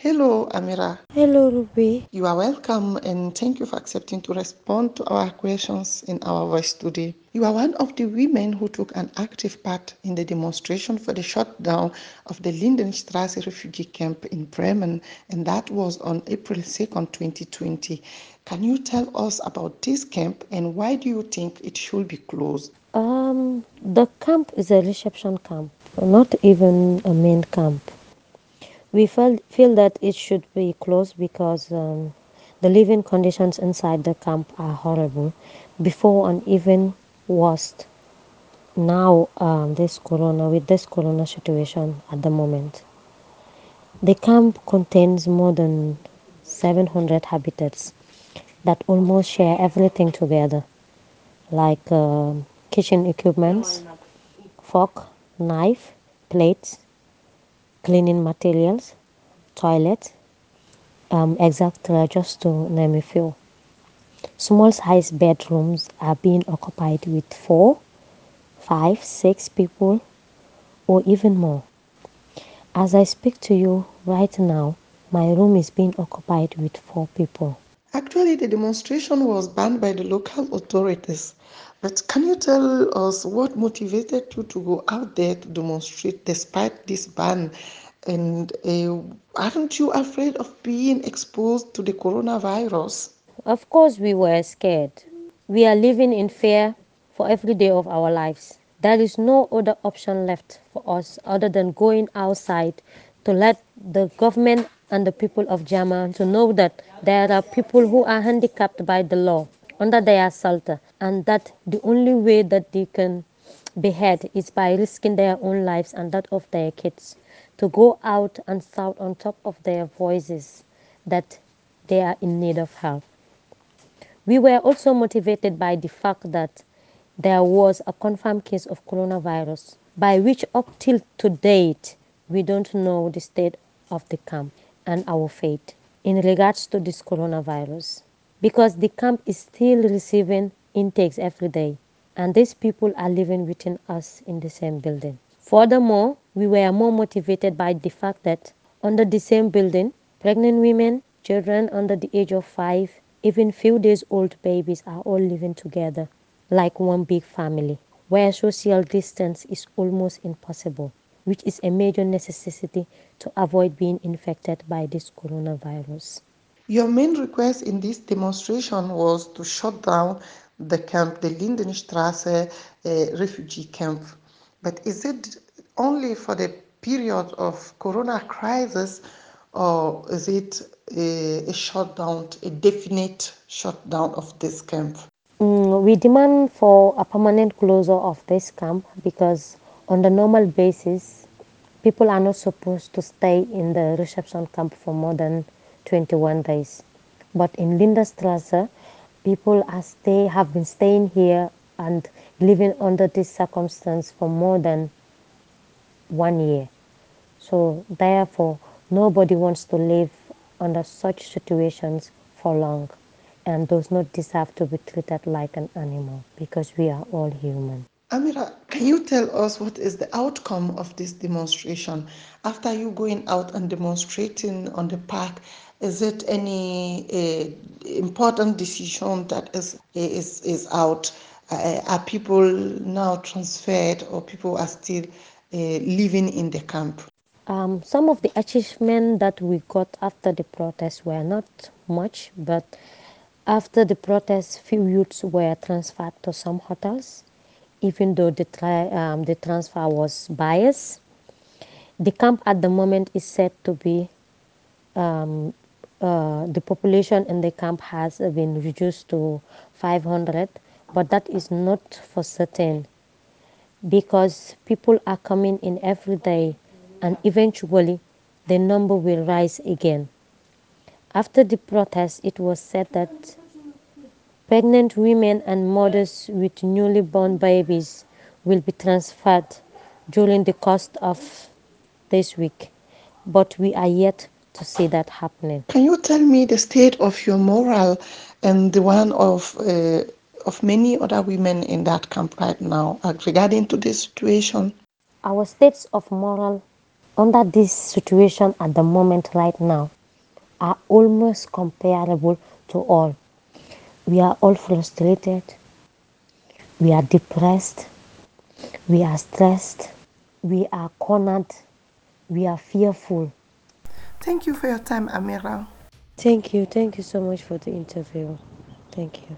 Hello, Amira. Hello, Ruby. You are welcome and thank you for accepting to respond to our questions in our voice today. You are one of the women who took an active part in the demonstration for the shutdown of the Lindenstrasse refugee camp in Bremen, and that was on April 2nd, 2020. Can you tell us about this camp and why do you think it should be closed? Um, the camp is a reception camp, not even a main camp. We felt, feel that it should be closed because um, the living conditions inside the camp are horrible. Before and even worse now um, this corona with this corona situation at the moment the camp contains more than 700 habitats that almost share everything together like uh, kitchen equipments fork knife plates cleaning materials toilet um, etc just to name a few small size bedrooms are being occupied with four five six people or even more As I speak to you right now, my room is being occupied with four people. Actually, the demonstration was banned by the local authorities. But can you tell us what motivated you to go out there to demonstrate despite this ban? And uh, aren't you afraid of being exposed to the coronavirus? Of course, we were scared. We are living in fear for every day of our lives. There is no other option left for us other than going outside to let the government and the people of Germany to know that there are people who are handicapped by the law under their shelter and that the only way that they can be heard is by risking their own lives and that of their kids to go out and shout on top of their voices that they are in need of help. We were also motivated by the fact that there was a confirmed case of coronavirus, by which up till to date we don't know the state of the camp and our fate in regards to this coronavirus. Because the camp is still receiving intakes every day, and these people are living within us in the same building. Furthermore, we were more motivated by the fact that under the same building, pregnant women, children under the age of five, even few days old babies are all living together like one big family, where social distance is almost impossible, which is a major necessity to avoid being infected by this coronavirus. Your main request in this demonstration was to shut down the camp, the Lindenstrasse uh, refugee camp. But is it only for the period of corona crisis or is it a, a shutdown, a definite shutdown of this camp? Mm, we demand for a permanent closure of this camp because on the normal basis, people are not supposed to stay in the reception camp for more than 21 days. But in Lindenstrasse, people are stay, have been staying here and living under this circumstance for more than one year. So therefore, nobody wants to live under such situations for long and does not deserve to be treated like an animal because we are all human. Amira, can you tell us what is the outcome of this demonstration? After you going out and demonstrating on the park, is it any uh, important decision that is is is out? Uh, are people now transferred, or people are still living in the camp? Um, some of the achievements that we got after the protest were not much, but after the protest, few youths were transferred to some hotels, even though the, um, the transfer was biased. The camp at the moment is said to be um, uh, the population in the camp has been reduced to 500, but that is not for certain because people are coming in every day and eventually the number will rise again. After the protest, it was said that pregnant women and mothers with newly born babies will be transferred during the course of this week, but we are yet to see that happening. Can you tell me the state of your moral and the one of uh, of many other women in that camp right now uh, regarding to this situation? Our states of moral under this situation at the moment right now are almost comparable to all. We are all frustrated, we are depressed, we are stressed, we are cornered, we are fearful. Thank you for your time, Amira. Thank you. Thank you so much for the interview. Thank you.